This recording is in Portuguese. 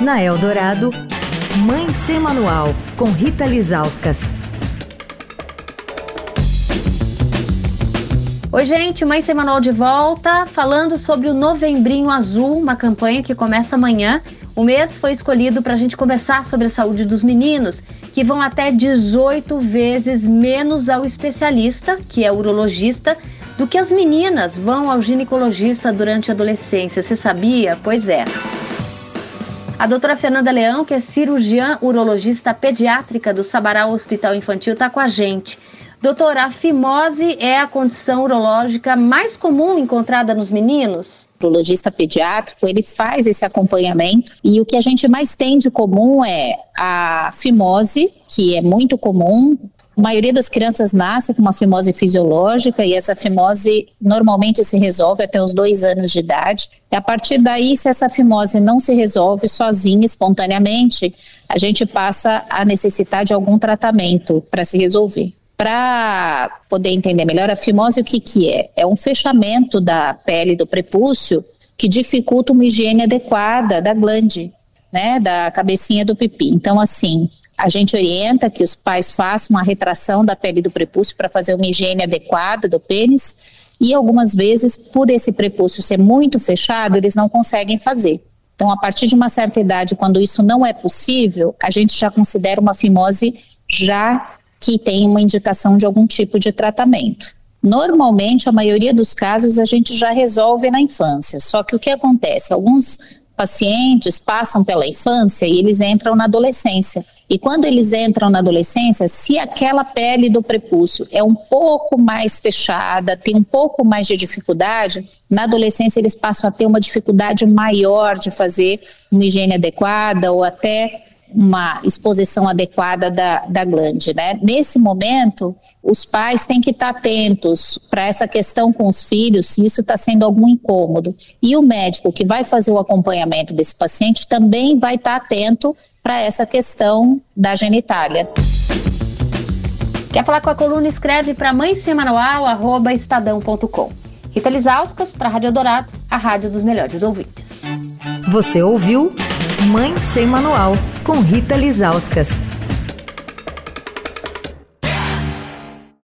Na Eldorado, Mãe Sem Manual, com Rita Lizauskas. Oi, gente, Mãe Sem Manual de volta, falando sobre o Novembrinho Azul, uma campanha que começa amanhã. O mês foi escolhido para a gente conversar sobre a saúde dos meninos, que vão até 18 vezes menos ao especialista, que é urologista, do que as meninas vão ao ginecologista durante a adolescência. Você sabia? Pois é. A doutora Fernanda Leão, que é cirurgiã urologista pediátrica do Sabará Hospital Infantil, está com a gente. Doutora, a fimose é a condição urológica mais comum encontrada nos meninos? O urologista pediátrico, ele faz esse acompanhamento e o que a gente mais tem de comum é a fimose, que é muito comum, a maioria das crianças nasce com uma fimose fisiológica e essa fimose normalmente se resolve até os dois anos de idade. E a partir daí, se essa fimose não se resolve sozinha, espontaneamente, a gente passa a necessitar de algum tratamento para se resolver. Para poder entender melhor, a fimose o que, que é? É um fechamento da pele do prepúcio que dificulta uma higiene adequada da glande, né, da cabecinha do pipi. Então, assim, a gente orienta que os pais façam uma retração da pele do prepúcio para fazer uma higiene adequada do pênis e algumas vezes, por esse prepúcio ser muito fechado, eles não conseguem fazer. Então, a partir de uma certa idade, quando isso não é possível, a gente já considera uma fimose já que tem uma indicação de algum tipo de tratamento. Normalmente, a maioria dos casos a gente já resolve na infância. Só que o que acontece? Alguns pacientes passam pela infância e eles entram na adolescência. E quando eles entram na adolescência, se aquela pele do prepúcio é um pouco mais fechada, tem um pouco mais de dificuldade, na adolescência eles passam a ter uma dificuldade maior de fazer uma higiene adequada ou até uma exposição adequada da, da glande, né? Nesse momento, os pais têm que estar atentos para essa questão com os filhos, se isso está sendo algum incômodo. E o médico que vai fazer o acompanhamento desse paciente também vai estar atento para essa questão da genitália. Quer falar com a coluna? Escreve para mãe estadão.com. Rita Lisauskas para a Rádio Dourado, a rádio dos melhores ouvintes. Você ouviu Mãe Sem Manual, com Rita Lisauskas.